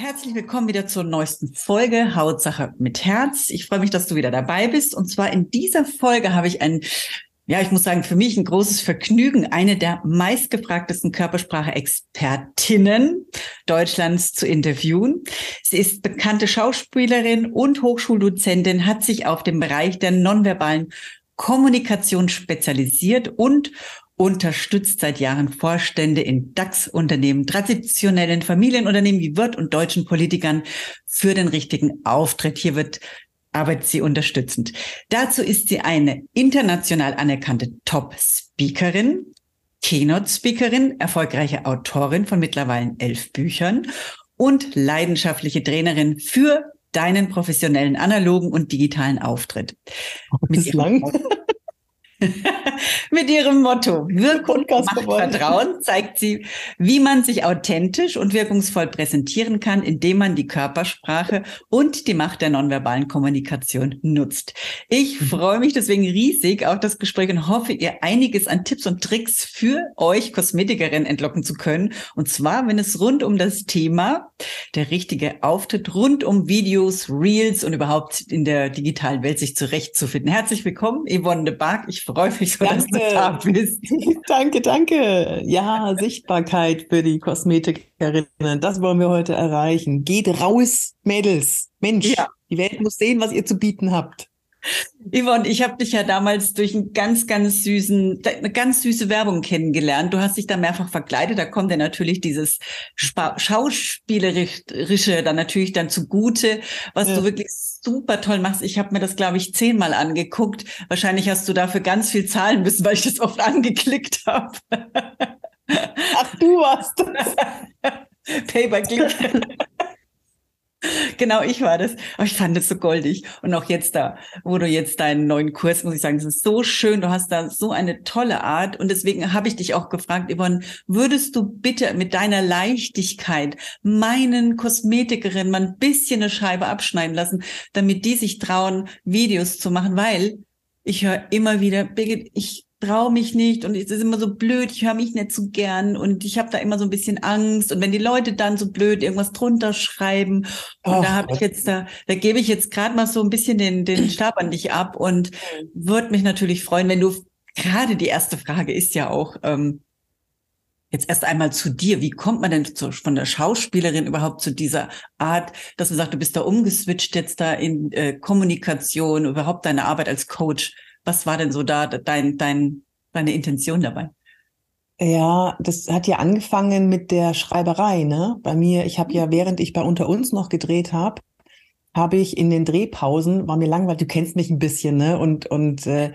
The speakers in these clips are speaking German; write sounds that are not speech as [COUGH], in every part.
Herzlich willkommen wieder zur neuesten Folge Hautsache mit Herz. Ich freue mich, dass du wieder dabei bist. Und zwar in dieser Folge habe ich ein, ja, ich muss sagen, für mich ein großes Vergnügen, eine der meistgefragtesten Körpersprache-Expertinnen Deutschlands zu interviewen. Sie ist bekannte Schauspielerin und Hochschuldozentin, hat sich auf dem Bereich der nonverbalen Kommunikation spezialisiert und unterstützt seit Jahren Vorstände in DAX-Unternehmen, traditionellen Familienunternehmen wie Wirt und deutschen Politikern für den richtigen Auftritt. Hier wird arbeitet sie unterstützend. Dazu ist sie eine international anerkannte Top-Speakerin, Keynote-Speakerin, erfolgreiche Autorin von mittlerweile elf Büchern und leidenschaftliche Trainerin für deinen professionellen analogen und digitalen Auftritt. Oh, das ist lang. [LAUGHS] [LAUGHS] Mit ihrem Motto Wirkung macht Vertrauen zeigt sie, wie man sich authentisch und wirkungsvoll präsentieren kann, indem man die Körpersprache und die Macht der nonverbalen Kommunikation nutzt. Ich mhm. freue mich deswegen riesig auf das Gespräch und hoffe, ihr einiges an Tipps und Tricks für euch Kosmetikerinnen entlocken zu können. Und zwar, wenn es rund um das Thema der richtige Auftritt, rund um Videos, Reels und überhaupt in der digitalen Welt sich zurechtzufinden. Herzlich willkommen, Yvonne de Barg. Ich mich so, danke. dass du da bist. danke, danke. Ja, Sichtbarkeit für die Kosmetikerinnen. Das wollen wir heute erreichen. Geht raus, Mädels. Mensch, ja. die Welt muss sehen, was ihr zu bieten habt. Yvonne, ich habe dich ja damals durch einen ganz, ganz süßen, eine ganz süße Werbung kennengelernt. Du hast dich da mehrfach verkleidet. Da kommt ja natürlich dieses Spa Schauspielerische dann natürlich dann zugute, was ja. du wirklich super toll machst. Ich habe mir das, glaube ich, zehnmal angeguckt. Wahrscheinlich hast du dafür ganz viel zahlen müssen, weil ich das oft angeklickt habe. Ach, du warst das. [LAUGHS] Pay by Click. [LAUGHS] Genau, ich war das. Aber ich fand es so goldig. Und auch jetzt da, wo du jetzt deinen neuen Kurs, muss ich sagen, das ist so schön. Du hast da so eine tolle Art. Und deswegen habe ich dich auch gefragt, Yvonne, würdest du bitte mit deiner Leichtigkeit meinen Kosmetikerinnen mal ein bisschen eine Scheibe abschneiden lassen, damit die sich trauen, Videos zu machen? Weil ich höre immer wieder, Birgit, ich traue mich nicht und es ist immer so blöd, ich höre mich nicht so gern und ich habe da immer so ein bisschen Angst und wenn die Leute dann so blöd irgendwas drunter schreiben und oh, da habe ich jetzt da, da gebe ich jetzt gerade mal so ein bisschen den, den Stab an dich ab und würde mich natürlich freuen, wenn du gerade die erste Frage ist ja auch, ähm, Jetzt erst einmal zu dir. Wie kommt man denn zu, von der Schauspielerin überhaupt zu dieser Art, dass du sagst, du bist da umgeswitcht jetzt da in äh, Kommunikation, überhaupt deine Arbeit als Coach? Was war denn so da dein, dein, deine Intention dabei? Ja, das hat ja angefangen mit der Schreiberei, ne? Bei mir, ich habe ja, während ich bei Unter uns noch gedreht habe, habe ich in den Drehpausen, war mir langweilig, du kennst mich ein bisschen, ne? Und, und äh,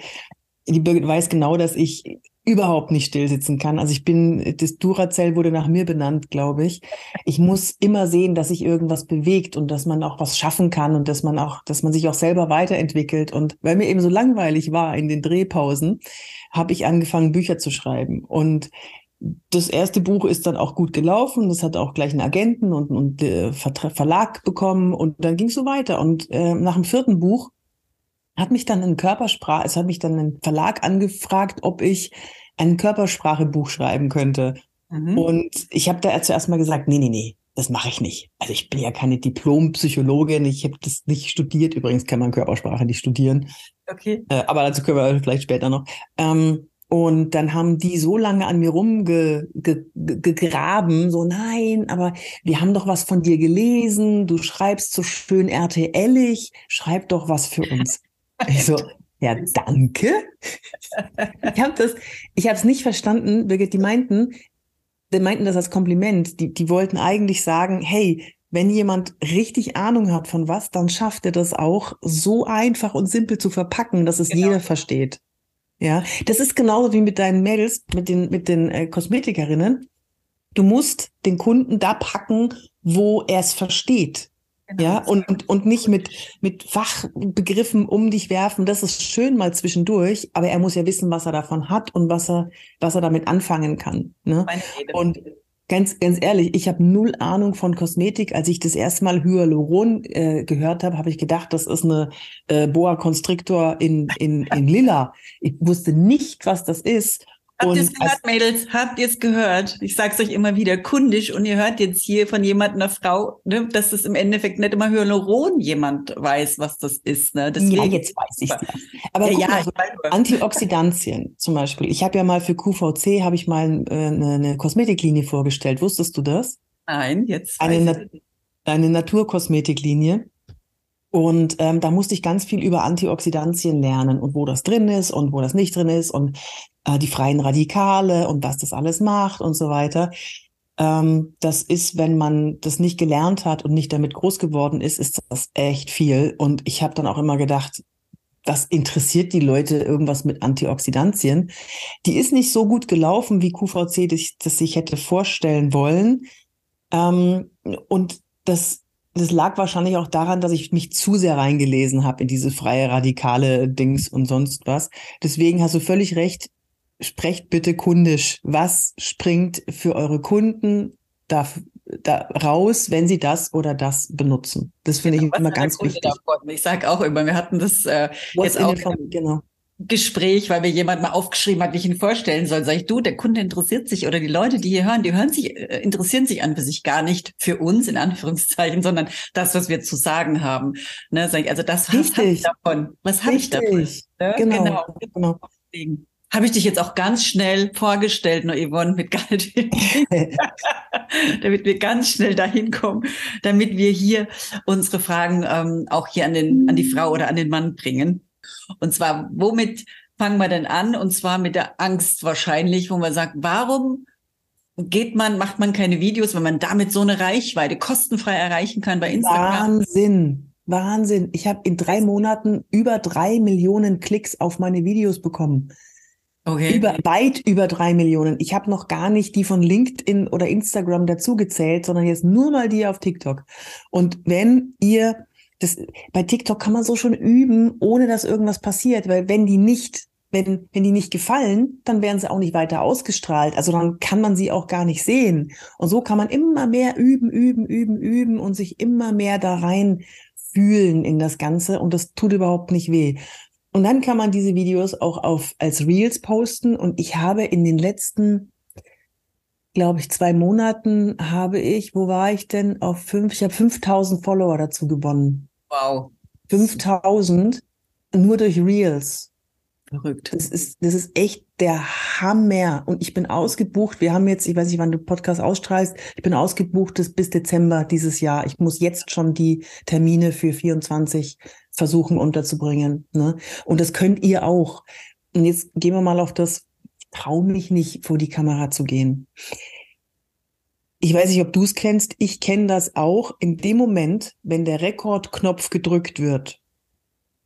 die Birgit weiß genau, dass ich überhaupt nicht still sitzen kann. Also ich bin, das Duracell wurde nach mir benannt, glaube ich. Ich muss immer sehen, dass sich irgendwas bewegt und dass man auch was schaffen kann und dass man auch, dass man sich auch selber weiterentwickelt. Und weil mir eben so langweilig war in den Drehpausen, habe ich angefangen, Bücher zu schreiben. Und das erste Buch ist dann auch gut gelaufen. Das hat auch gleich einen Agenten und einen äh, Verlag bekommen. Und dann ging es so weiter. Und äh, nach dem vierten Buch hat mich dann ein Körpersprache, es hat mich dann ein Verlag angefragt, ob ich ein Körpersprachebuch schreiben könnte. Mhm. Und ich habe da zuerst mal gesagt, nee, nee, nee, das mache ich nicht. Also ich bin ja keine Diplompsychologin, ich habe das nicht studiert. Übrigens kann man Körpersprache nicht studieren. Okay. Äh, aber dazu können wir vielleicht später noch. Ähm, und dann haben die so lange an mir rumgegraben, so nein, aber wir haben doch was von dir gelesen, du schreibst so schön RTLig, schreib doch was für uns. Ich so, ja, danke. Ich habe das, ich habe es nicht verstanden, Birgit. Die meinten, die meinten das als Kompliment. Die, die wollten eigentlich sagen, hey, wenn jemand richtig Ahnung hat von was, dann schafft er das auch so einfach und simpel zu verpacken, dass es genau. jeder versteht. Ja, das ist genauso wie mit deinen Mädels, mit den, mit den äh, Kosmetikerinnen. Du musst den Kunden da packen, wo er es versteht. Genau. Ja, und, und nicht mit, mit Fachbegriffen um dich werfen. Das ist schön mal zwischendurch, aber er muss ja wissen, was er davon hat und was er, was er damit anfangen kann. Ne? Und ganz, ganz ehrlich, ich habe null Ahnung von Kosmetik. Als ich das erste Mal Hyaluron äh, gehört habe, habe ich gedacht, das ist eine äh, Boa Constrictor in, in, in Lila. Ich wusste nicht, was das ist. Habt ihr es gehört, Mädels? Habt ihr es gehört? Ich sag's euch immer wieder, kundisch. Und ihr hört jetzt hier von jemand, einer Frau, ne, dass es im Endeffekt nicht immer Hyaluron jemand weiß, was das ist. Ne? Deswegen, ja, jetzt weiß ich das. Aber ja, mal, Antioxidantien zum Beispiel. Ich habe ja mal für QVC habe ich mal äh, eine, eine Kosmetiklinie vorgestellt. Wusstest du das? Nein, jetzt. Eine, Na eine Naturkosmetiklinie. Und ähm, da musste ich ganz viel über Antioxidantien lernen und wo das drin ist und wo das nicht drin ist und äh, die freien Radikale und was das alles macht und so weiter. Ähm, das ist, wenn man das nicht gelernt hat und nicht damit groß geworden ist, ist das echt viel. Und ich habe dann auch immer gedacht, das interessiert die Leute irgendwas mit Antioxidantien. Die ist nicht so gut gelaufen, wie QVC das, das sich hätte vorstellen wollen. Ähm, und das, das lag wahrscheinlich auch daran, dass ich mich zu sehr reingelesen habe in diese freie radikale Dings und sonst was. Deswegen hast du völlig recht sprecht bitte kundisch. Was springt für eure Kunden da, da raus, wenn sie das oder das benutzen? Das finde genau, ich immer ganz wichtig. Davon? Ich sage auch immer, wir hatten das äh, jetzt auch Form, genau. Gespräch, weil mir jemand mal aufgeschrieben hat, wie ich ihn vorstellen soll. Sag ich, du, der Kunde interessiert sich oder die Leute, die hier hören, die hören sich, äh, interessieren sich an für sich gar nicht für uns, in Anführungszeichen, sondern das, was wir zu sagen haben. Ne, sag ich, also das, was habe ich davon? Was habe ich davon? Ne? Genau, genau. genau habe ich dich jetzt auch ganz schnell vorgestellt, nur Yvonne, mit Galt, [LAUGHS] [LAUGHS] damit wir ganz schnell dahin kommen, damit wir hier unsere Fragen ähm, auch hier an, den, an die Frau oder an den Mann bringen. Und zwar, womit fangen wir denn an? Und zwar mit der Angst wahrscheinlich, wo man sagt, warum geht man, macht man keine Videos, wenn man damit so eine Reichweite kostenfrei erreichen kann bei Instagram? Wahnsinn. Wahnsinn. Ich habe in drei Monaten über drei Millionen Klicks auf meine Videos bekommen. Okay. Über, weit über drei Millionen. Ich habe noch gar nicht die von LinkedIn oder Instagram dazugezählt, sondern jetzt nur mal die auf TikTok. Und wenn ihr das, bei TikTok kann man so schon üben, ohne dass irgendwas passiert, weil wenn die nicht, wenn, wenn die nicht gefallen, dann werden sie auch nicht weiter ausgestrahlt. Also dann kann man sie auch gar nicht sehen. Und so kann man immer mehr üben, üben, üben, üben und sich immer mehr da rein fühlen in das Ganze und das tut überhaupt nicht weh. Und dann kann man diese Videos auch auf, als Reels posten. Und ich habe in den letzten, glaube ich, zwei Monaten habe ich, wo war ich denn? Auf fünf, ich habe 5000 Follower dazu gewonnen. Wow. 5000 nur durch Reels. Verrückt. Das ist, das ist echt der Hammer. Und ich bin ausgebucht. Wir haben jetzt, ich weiß nicht, wann du Podcast ausstrahlst. Ich bin ausgebucht bis Dezember dieses Jahr. Ich muss jetzt schon die Termine für 24 versuchen unterzubringen. Ne? Und das könnt ihr auch. Und jetzt gehen wir mal auf das, traue mich nicht, vor die Kamera zu gehen. Ich weiß nicht, ob du es kennst. Ich kenne das auch. In dem Moment, wenn der Rekordknopf gedrückt wird,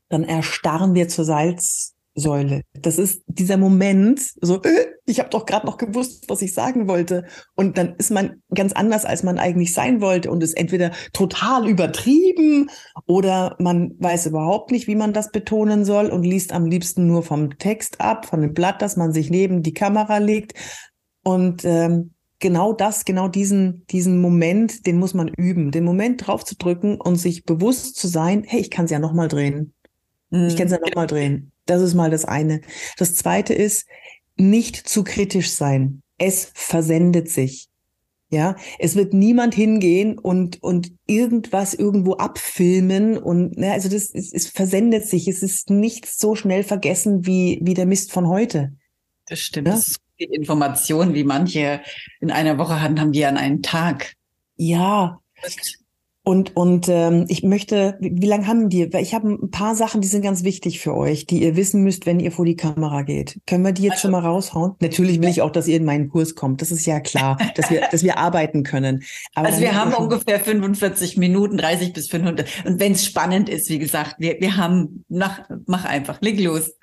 dann erstarren wir zur Salz, Säule. Das ist dieser Moment, so, äh, ich habe doch gerade noch gewusst, was ich sagen wollte. Und dann ist man ganz anders, als man eigentlich sein wollte und ist entweder total übertrieben oder man weiß überhaupt nicht, wie man das betonen soll und liest am liebsten nur vom Text ab, von dem Blatt, das man sich neben die Kamera legt. Und ähm, genau das, genau diesen, diesen Moment, den muss man üben, den Moment drauf zu drücken und sich bewusst zu sein, hey, ich kann es ja nochmal drehen. Ich kann es ja nochmal drehen. Das ist mal das eine. Das zweite ist, nicht zu kritisch sein. Es versendet sich. Ja, es wird niemand hingehen und, und irgendwas irgendwo abfilmen und, ne, also das, es, es versendet sich. Es ist nichts so schnell vergessen wie, wie der Mist von heute. Das stimmt. Ja? Das ist Information, wie manche in einer Woche hatten, haben die an einem Tag. Ja. Und, und ähm, ich möchte, wie, wie lange haben die? Weil ich habe ein paar Sachen, die sind ganz wichtig für euch, die ihr wissen müsst, wenn ihr vor die Kamera geht. Können wir die jetzt also, schon mal raushauen? Natürlich will ich auch, dass ihr in meinen Kurs kommt. Das ist ja klar, dass wir, dass wir arbeiten können. Aber also wir haben ungefähr 45 Minuten, 30 bis 500. Und wenn es spannend ist, wie gesagt, wir, wir haben, nach, mach einfach, leg los.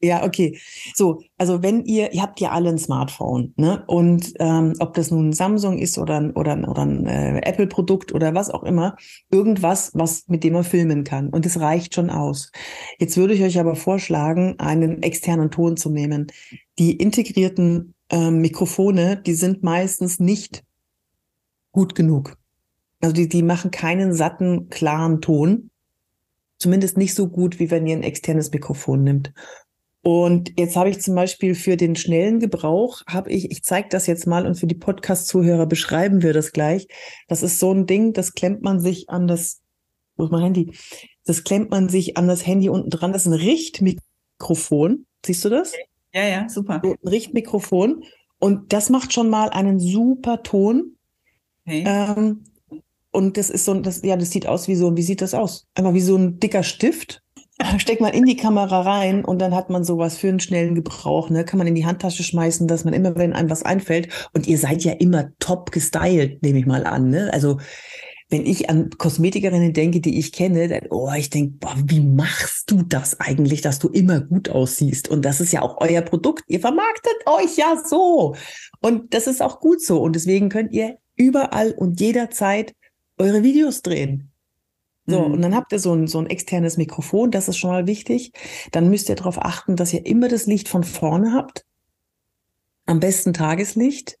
Ja, okay. So, also wenn ihr, ihr habt ja alle ein Smartphone, ne? Und ähm, ob das nun ein Samsung ist oder ein, oder, oder ein äh, Apple-Produkt oder was auch immer, irgendwas, was mit dem man filmen kann. Und das reicht schon aus. Jetzt würde ich euch aber vorschlagen, einen externen Ton zu nehmen. Die integrierten ähm, Mikrofone, die sind meistens nicht gut genug. Also die, die machen keinen satten, klaren Ton. Zumindest nicht so gut, wie wenn ihr ein externes Mikrofon nimmt. Und jetzt habe ich zum Beispiel für den schnellen Gebrauch, habe ich, ich zeige das jetzt mal und für die Podcast-Zuhörer beschreiben wir das gleich. Das ist so ein Ding, das klemmt man sich an das, wo ist mein Handy? Das klemmt man sich an das Handy unten dran. Das ist ein Richtmikrofon. Siehst du das? Ja, ja, super. So ein Richtmikrofon. Und das macht schon mal einen super Ton. Okay. Ähm, und das ist so, das, ja, das sieht aus wie so, wie sieht das aus? Einfach wie so ein dicker Stift steckt man in die Kamera rein und dann hat man sowas für einen schnellen Gebrauch, ne? Kann man in die Handtasche schmeißen, dass man immer, wenn einem was einfällt, und ihr seid ja immer top gestylt, nehme ich mal an, ne? Also, wenn ich an Kosmetikerinnen denke, die ich kenne, dann, oh, ich denke, wie machst du das eigentlich, dass du immer gut aussiehst? Und das ist ja auch euer Produkt. Ihr vermarktet euch ja so. Und das ist auch gut so. Und deswegen könnt ihr überall und jederzeit eure Videos drehen. So, mhm. und dann habt ihr so ein, so ein externes Mikrofon, das ist schon mal wichtig. Dann müsst ihr darauf achten, dass ihr immer das Licht von vorne habt. Am besten Tageslicht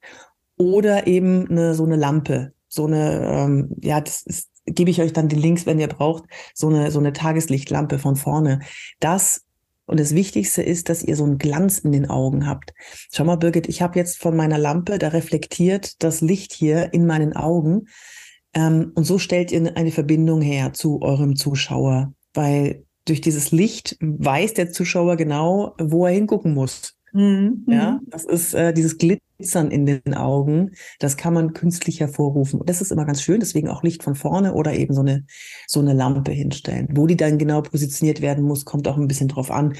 oder eben eine, so eine Lampe. So eine, ähm, ja, das ist, gebe ich euch dann die Links, wenn ihr braucht, so eine, so eine Tageslichtlampe von vorne. Das und das Wichtigste ist, dass ihr so einen Glanz in den Augen habt. Schau mal, Birgit, ich habe jetzt von meiner Lampe, da reflektiert das Licht hier in meinen Augen. Ähm, und so stellt ihr eine Verbindung her zu eurem Zuschauer, weil durch dieses Licht weiß der Zuschauer genau, wo er hingucken muss. Mhm. Ja, mhm. das ist äh, dieses Glitzern in den Augen, das kann man künstlich hervorrufen. Und das ist immer ganz schön, deswegen auch Licht von vorne oder eben so eine, so eine Lampe hinstellen. Wo die dann genau positioniert werden muss, kommt auch ein bisschen drauf an,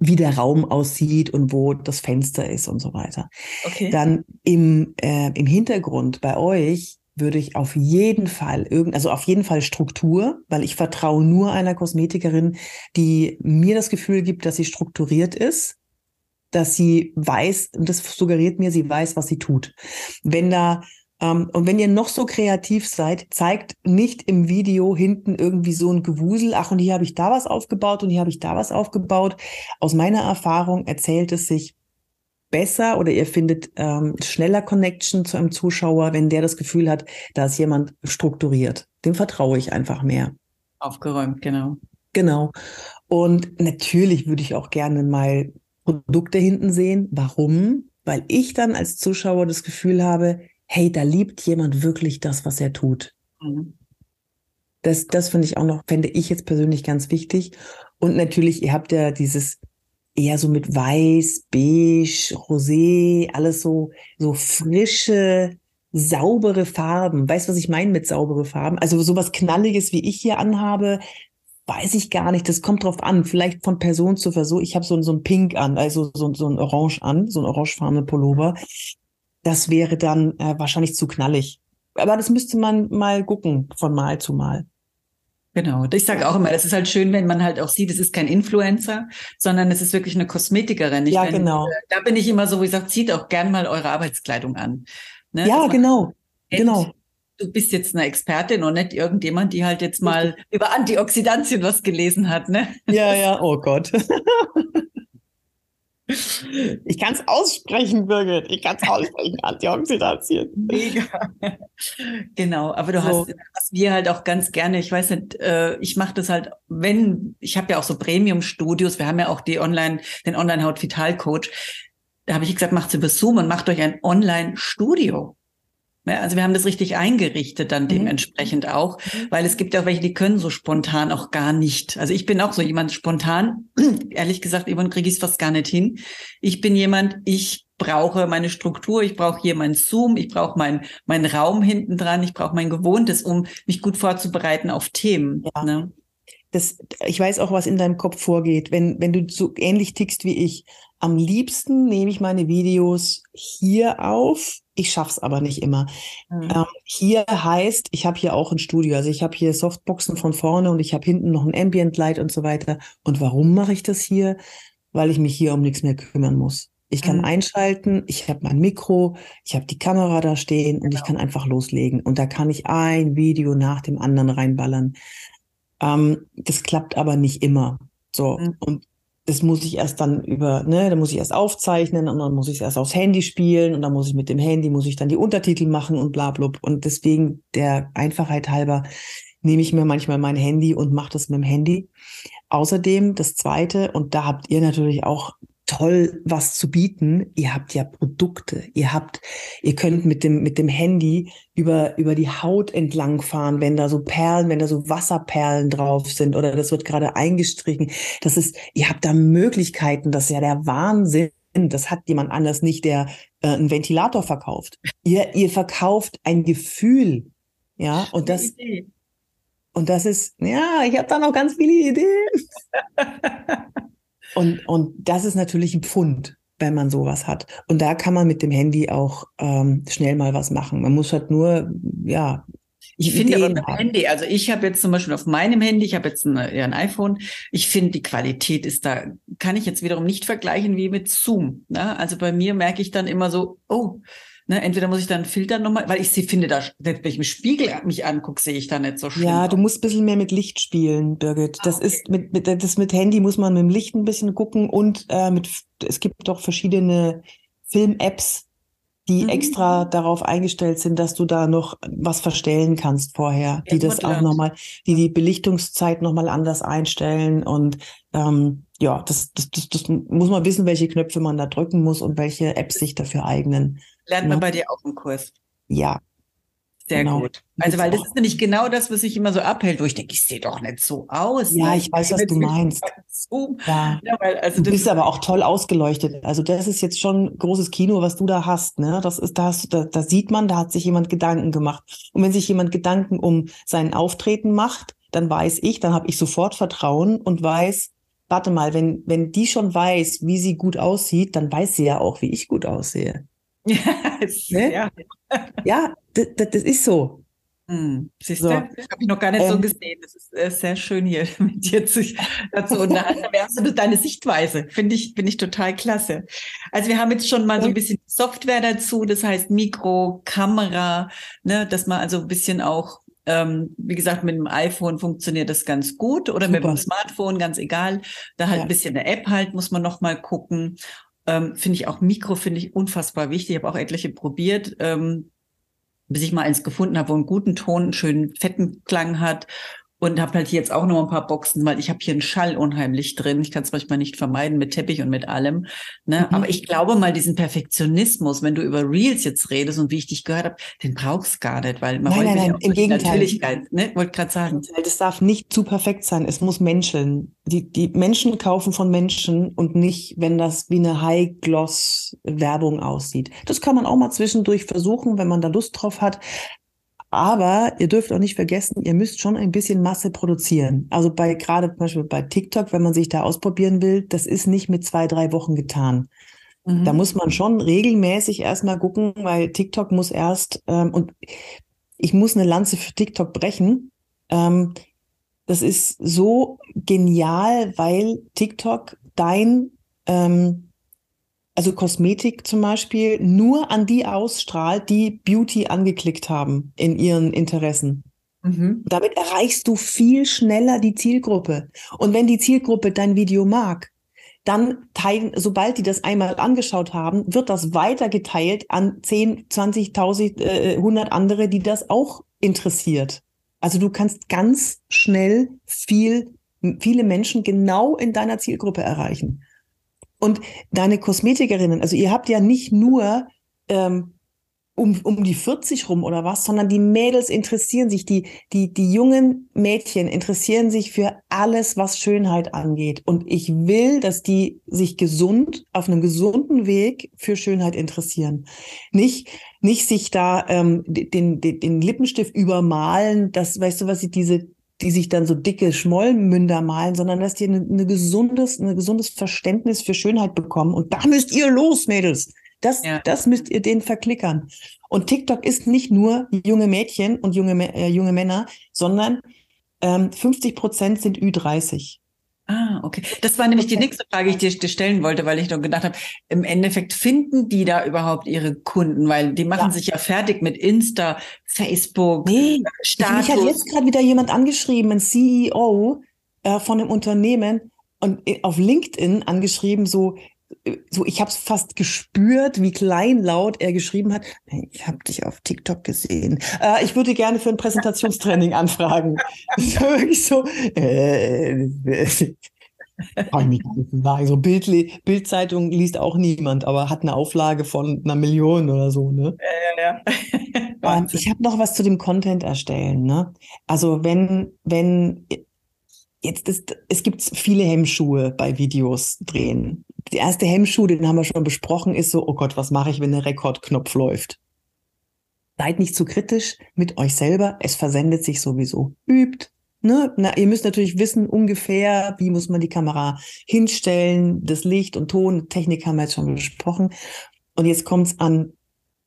wie der Raum aussieht und wo das Fenster ist und so weiter. Okay. Dann im, äh, im Hintergrund bei euch würde ich auf jeden Fall irgend, also auf jeden Fall Struktur, weil ich vertraue nur einer Kosmetikerin, die mir das Gefühl gibt, dass sie strukturiert ist, dass sie weiß, und das suggeriert mir, sie weiß, was sie tut. Wenn da ähm, und wenn ihr noch so kreativ seid, zeigt nicht im Video hinten irgendwie so ein Gewusel, ach, und hier habe ich da was aufgebaut und hier habe ich da was aufgebaut. Aus meiner Erfahrung erzählt es sich besser oder ihr findet ähm, schneller Connection zu einem Zuschauer, wenn der das Gefühl hat, da ist jemand strukturiert. Dem vertraue ich einfach mehr. Aufgeräumt, genau. Genau. Und natürlich würde ich auch gerne mal Produkte hinten sehen. Warum? Weil ich dann als Zuschauer das Gefühl habe, hey, da liebt jemand wirklich das, was er tut. Mhm. Das, das finde ich auch noch, fände ich jetzt persönlich ganz wichtig. Und natürlich, ihr habt ja dieses eher so mit Weiß, Beige, Rosé, alles so, so frische, saubere Farben. Weißt du, was ich meine mit saubere Farben? Also sowas Knalliges, wie ich hier anhabe, weiß ich gar nicht. Das kommt drauf an. Vielleicht von Person zu Person. Ich habe so, so ein Pink an, also so, so ein Orange an, so ein orangefarbene Pullover. Das wäre dann äh, wahrscheinlich zu knallig. Aber das müsste man mal gucken von Mal zu Mal. Genau. Ich sage auch immer, das ist halt schön, wenn man halt auch sieht, es ist kein Influencer, sondern es ist wirklich eine Kosmetikerin. Ich ja, bin, genau. Da bin ich immer so, wie sage, zieht auch gern mal eure Arbeitskleidung an. Ne? Ja, genau. Genau. Du bist jetzt eine Expertin und nicht irgendjemand, die halt jetzt mal über Antioxidantien was gelesen hat, ne? Ja, ja, oh Gott. [LAUGHS] Ich kann es aussprechen, Birgit. Ich kann es aussprechen. [LAUGHS] Antioxidantien. Mega. Genau, aber du so. hast, was wir halt auch ganz gerne, ich weiß nicht, äh, ich mache das halt, wenn, ich habe ja auch so Premium-Studios, wir haben ja auch die Online, den Online-Haut-Vital-Coach. Da habe ich gesagt, macht über Zoom und macht euch ein Online-Studio. Ja, also wir haben das richtig eingerichtet dann mhm. dementsprechend mhm. auch, weil es gibt ja auch welche, die können so spontan auch gar nicht. Also ich bin auch so jemand spontan, [CLEARS THROAT] ehrlich gesagt, irgendwann kriege ich es fast gar nicht hin. Ich bin jemand, ich brauche meine Struktur, ich brauche hier mein Zoom, ich brauche mein, mein Raum hinten dran, ich brauche mein Gewohntes, um mich gut vorzubereiten auf Themen. Ja. Ne? Das, ich weiß auch, was in deinem Kopf vorgeht, wenn, wenn du so ähnlich tickst wie ich. Am liebsten nehme ich meine Videos hier auf. Ich schaff's aber nicht immer. Mhm. Ähm, hier heißt, ich habe hier auch ein Studio. Also ich habe hier Softboxen von vorne und ich habe hinten noch ein Ambient Light und so weiter. Und warum mache ich das hier? weil ich mich hier um nichts mehr kümmern muss. Ich kann mhm. einschalten, ich habe mein Mikro, ich habe die Kamera da stehen und genau. ich kann einfach loslegen. Und da kann ich ein Video nach dem anderen reinballern. Ähm, das klappt aber nicht immer. So. Mhm. Und das muss ich erst dann über, ne, da muss ich erst aufzeichnen und dann muss ich es erst aufs Handy spielen und dann muss ich mit dem Handy, muss ich dann die Untertitel machen und bla, bla. Und deswegen der Einfachheit halber nehme ich mir manchmal mein Handy und mache das mit dem Handy. Außerdem das zweite, und da habt ihr natürlich auch toll was zu bieten. Ihr habt ja Produkte. Ihr habt, ihr könnt mit dem, mit dem Handy über, über die Haut entlang fahren, wenn da so Perlen, wenn da so Wasserperlen drauf sind oder das wird gerade eingestrichen. Das ist, ihr habt da Möglichkeiten. Das ist ja der Wahnsinn. Das hat jemand anders nicht, der äh, einen Ventilator verkauft. Ihr, ihr verkauft ein Gefühl. Ja, und das, und das ist, ja, ich habe da noch ganz viele Ideen. [LAUGHS] Und, und das ist natürlich ein Pfund, wenn man sowas hat. Und da kann man mit dem Handy auch ähm, schnell mal was machen. Man muss halt nur, ja. Ich finde aber beim Handy, also ich habe jetzt zum Beispiel auf meinem Handy, ich habe jetzt ein, ja, ein iPhone, ich finde die Qualität ist da, kann ich jetzt wiederum nicht vergleichen wie mit Zoom. Ne? Also bei mir merke ich dann immer so, oh, Ne, entweder muss ich dann filtern nochmal, weil ich sie finde, da, wenn ich im Spiegel mich angucke, sehe ich da nicht so schön. Ja, aus. du musst ein bisschen mehr mit Licht spielen, Birgit. Das ah, okay. ist mit, mit, das mit Handy muss man mit dem Licht ein bisschen gucken und äh, mit, es gibt doch verschiedene Film-Apps, die mhm. extra darauf eingestellt sind, dass du da noch was verstellen kannst vorher, die das auch nochmal, die die Belichtungszeit nochmal anders einstellen und ähm, ja, das, das, das, das muss man wissen, welche Knöpfe man da drücken muss und welche Apps sich dafür eignen. Lernt ja. man bei dir auch im Kurs? Ja. Sehr genau. gut. Also, weil das ist nämlich genau das, was sich immer so abhält, wo ich denke, ich sehe doch nicht so aus. Ja, ne? ich weiß, was du meinst. Ja. ja weil, also du bist aber auch toll ausgeleuchtet. Also, das ist jetzt schon großes Kino, was du da hast. Ne? Das ist, da, hast, da, da sieht man, da hat sich jemand Gedanken gemacht. Und wenn sich jemand Gedanken um sein Auftreten macht, dann weiß ich, dann habe ich sofort Vertrauen und weiß, warte mal, wenn, wenn die schon weiß, wie sie gut aussieht, dann weiß sie ja auch, wie ich gut aussehe. [LAUGHS] ne? ja. ja, das, das ist so. Hm, siehst so. du, habe ich noch gar nicht ähm, so gesehen. Das ist äh, sehr schön hier [LAUGHS] mit dir zu, dazu unterhalten. [LAUGHS] Da hast du deine Sichtweise. Finde ich, finde ich total klasse. Also wir haben jetzt schon mal so ein bisschen Software dazu, das heißt Mikro, Kamera, ne, dass man also ein bisschen auch, ähm, wie gesagt, mit dem iPhone funktioniert das ganz gut oder Super. mit dem Smartphone, ganz egal. Da halt ja. ein bisschen eine App halt, muss man noch mal gucken. Ähm, finde ich auch Mikro, finde ich unfassbar wichtig. Ich habe auch etliche probiert, ähm, bis ich mal eins gefunden habe, wo einen guten Ton, einen schönen fetten Klang hat und habe halt hier jetzt auch noch ein paar Boxen, weil ich habe hier einen Schall unheimlich drin. Ich kann es manchmal nicht vermeiden mit Teppich und mit allem. Ne? Mhm. Aber ich glaube mal, diesen Perfektionismus, wenn du über Reels jetzt redest und wie ich dich gehört habe, den brauchst gar nicht, weil man nein, nein, nein, im Gegenteil. Natürlichkeit, ne? Wollte gerade sagen. Das darf nicht zu perfekt sein. Es muss menscheln. Die, die Menschen kaufen von Menschen und nicht, wenn das wie eine High-Gloss-Werbung aussieht. Das kann man auch mal zwischendurch versuchen, wenn man da Lust drauf hat. Aber ihr dürft auch nicht vergessen, ihr müsst schon ein bisschen Masse produzieren. Also bei gerade zum Beispiel bei TikTok, wenn man sich da ausprobieren will, das ist nicht mit zwei, drei Wochen getan. Mhm. Da muss man schon regelmäßig erstmal gucken, weil TikTok muss erst, ähm, und ich muss eine Lanze für TikTok brechen. Ähm, das ist so genial, weil TikTok dein ähm, also Kosmetik zum Beispiel, nur an die ausstrahlt, die Beauty angeklickt haben in ihren Interessen. Mhm. Damit erreichst du viel schneller die Zielgruppe. Und wenn die Zielgruppe dein Video mag, dann teilen, sobald die das einmal angeschaut haben, wird das weitergeteilt an 10, 20, 1000, äh, 100 andere, die das auch interessiert. Also du kannst ganz schnell viel, viele Menschen genau in deiner Zielgruppe erreichen. Und deine Kosmetikerinnen, also ihr habt ja nicht nur ähm, um, um die 40 rum oder was, sondern die Mädels interessieren sich, die, die, die jungen Mädchen interessieren sich für alles, was Schönheit angeht. Und ich will, dass die sich gesund, auf einem gesunden Weg für Schönheit interessieren. Nicht, nicht sich da ähm, den, den, den Lippenstift übermalen, das, weißt du, was ich diese die sich dann so dicke Schmollmünder malen, sondern dass die eine, eine gesundes, ein gesundes Verständnis für Schönheit bekommen. Und da müsst ihr los, Mädels. Das, ja. das müsst ihr denen verklickern. Und TikTok ist nicht nur junge Mädchen und junge, äh, junge Männer, sondern ähm, 50 Prozent sind Ü30. Ah, okay. Das war nämlich die nächste Frage, die ich dir stellen wollte, weil ich noch gedacht habe, im Endeffekt finden die da überhaupt ihre Kunden, weil die machen ja. sich ja fertig mit Insta, Facebook, nee, Status. Mich hat jetzt gerade wieder jemand angeschrieben, ein CEO äh, von einem Unternehmen und auf LinkedIn angeschrieben, so, so, ich habe es fast gespürt, wie kleinlaut er geschrieben hat. Ich habe dich auf TikTok gesehen. Äh, ich würde gerne für ein Präsentationstraining anfragen. [LAUGHS] wirklich so. Äh, kann ich nicht sagen. So Bild, Bildzeitung liest auch niemand, aber hat eine Auflage von einer Million oder so. Ne? Ja, ja, ja. [LAUGHS] ich habe noch was zu dem Content erstellen. Ne? Also wenn wenn jetzt ist es gibt viele Hemmschuhe bei Videos drehen die erste Hemmschuh, den haben wir schon besprochen, ist so, oh Gott, was mache ich, wenn der Rekordknopf läuft? Seid nicht zu kritisch mit euch selber, es versendet sich sowieso. Übt. Ne? Na, ihr müsst natürlich wissen ungefähr, wie muss man die Kamera hinstellen, das Licht und Ton, Technik haben wir jetzt schon besprochen. Und jetzt kommt es an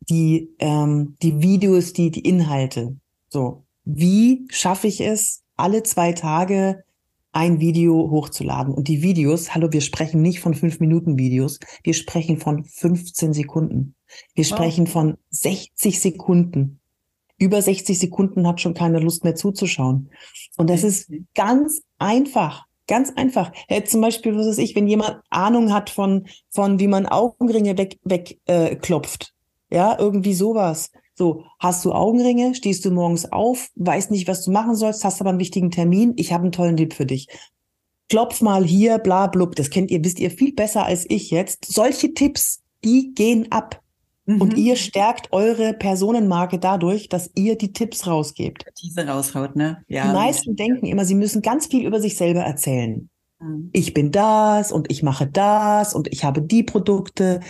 die, ähm, die Videos, die, die Inhalte. So, wie schaffe ich es, alle zwei Tage ein Video hochzuladen. Und die Videos, hallo, wir sprechen nicht von fünf Minuten Videos, wir sprechen von 15 Sekunden. Wir sprechen wow. von 60 Sekunden. Über 60 Sekunden hat schon keine Lust mehr zuzuschauen. Und das ist ganz einfach. Ganz einfach. Ja, zum Beispiel, was weiß ich, wenn jemand Ahnung hat von, von wie man Augenringe weg, weg äh, klopft. Ja, irgendwie sowas. So, hast du Augenringe, stehst du morgens auf, weißt nicht, was du machen sollst, hast aber einen wichtigen Termin, ich habe einen tollen Tipp für dich. Klopf mal hier, bla blub, das kennt ihr, wisst ihr viel besser als ich jetzt. Solche Tipps, die gehen ab. Mhm. Und ihr stärkt eure Personenmarke dadurch, dass ihr die Tipps rausgebt. Diese raushaut, ne? Ja. Die meisten denken immer, sie müssen ganz viel über sich selber erzählen. Mhm. Ich bin das und ich mache das und ich habe die Produkte.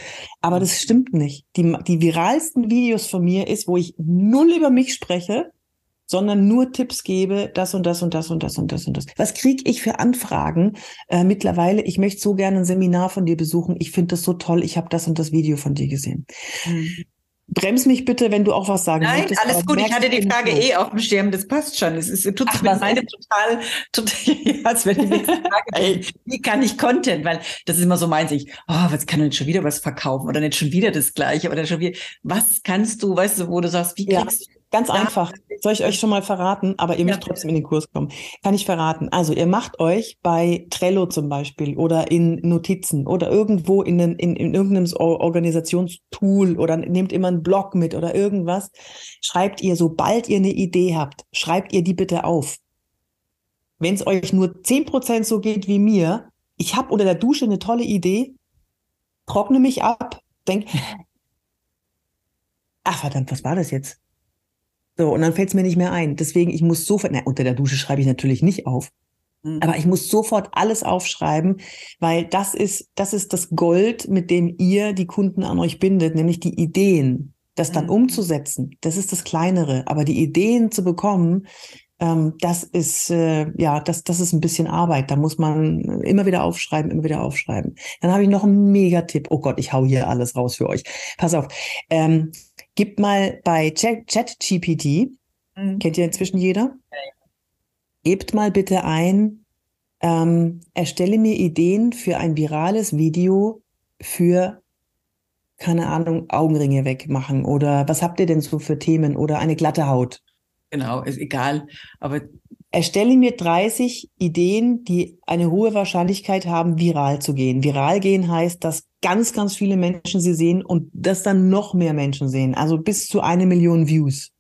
Aber das stimmt nicht. Die, die viralsten Videos von mir ist, wo ich null über mich spreche, sondern nur Tipps gebe, das und das und das und das und das und das. Was kriege ich für Anfragen äh, mittlerweile? Ich möchte so gerne ein Seminar von dir besuchen. Ich finde das so toll. Ich habe das und das Video von dir gesehen. Mhm. Brems mich bitte, wenn du auch was sagen Nein, möchtest. Nein, alles gut. Ich hatte die Frage eh auf dem Schirm. Das passt schon. Es ist, tut sich mit meinem total, total, [LAUGHS] als wenn die nächste Frage Wie kann ich Content? Weil das ist immer so meins ich, oh, was kann denn schon wieder was verkaufen oder nicht schon wieder das Gleiche oder schon wieder, was kannst du, weißt du, wo du sagst, wie kriegst ja. Ganz ja. einfach. Soll ich euch schon mal verraten, aber ihr müsst trotzdem in den Kurs kommen. Kann ich verraten. Also ihr macht euch bei Trello zum Beispiel oder in Notizen oder irgendwo in, in, in irgendeinem Organisationstool oder nehmt immer einen Blog mit oder irgendwas. Schreibt ihr, sobald ihr eine Idee habt, schreibt ihr die bitte auf. Wenn es euch nur zehn Prozent so geht wie mir, ich habe unter der Dusche eine tolle Idee, trockne mich ab, denk, [LAUGHS] ach verdammt, was war das jetzt? So, und dann fällt es mir nicht mehr ein. Deswegen, ich muss sofort, na, unter der Dusche schreibe ich natürlich nicht auf. Mhm. Aber ich muss sofort alles aufschreiben, weil das ist, das ist das Gold, mit dem ihr die Kunden an euch bindet, nämlich die Ideen. Das dann mhm. umzusetzen, das ist das Kleinere. Aber die Ideen zu bekommen, ähm, das ist, äh, ja, das, das ist ein bisschen Arbeit. Da muss man immer wieder aufschreiben, immer wieder aufschreiben. Dann habe ich noch einen Megatipp. Oh Gott, ich hau hier alles raus für euch. Pass auf. Ähm, Gib mal bei ChatGPT, mhm. kennt ihr inzwischen jeder? Gebt mal bitte ein, ähm, erstelle mir Ideen für ein virales Video für, keine Ahnung, Augenringe wegmachen oder was habt ihr denn so für Themen oder eine glatte Haut? Genau, ist egal, aber Erstelle mir 30 Ideen, die eine hohe Wahrscheinlichkeit haben, viral zu gehen. Viral gehen heißt, dass ganz, ganz viele Menschen sie sehen und dass dann noch mehr Menschen sehen. Also bis zu eine Million Views.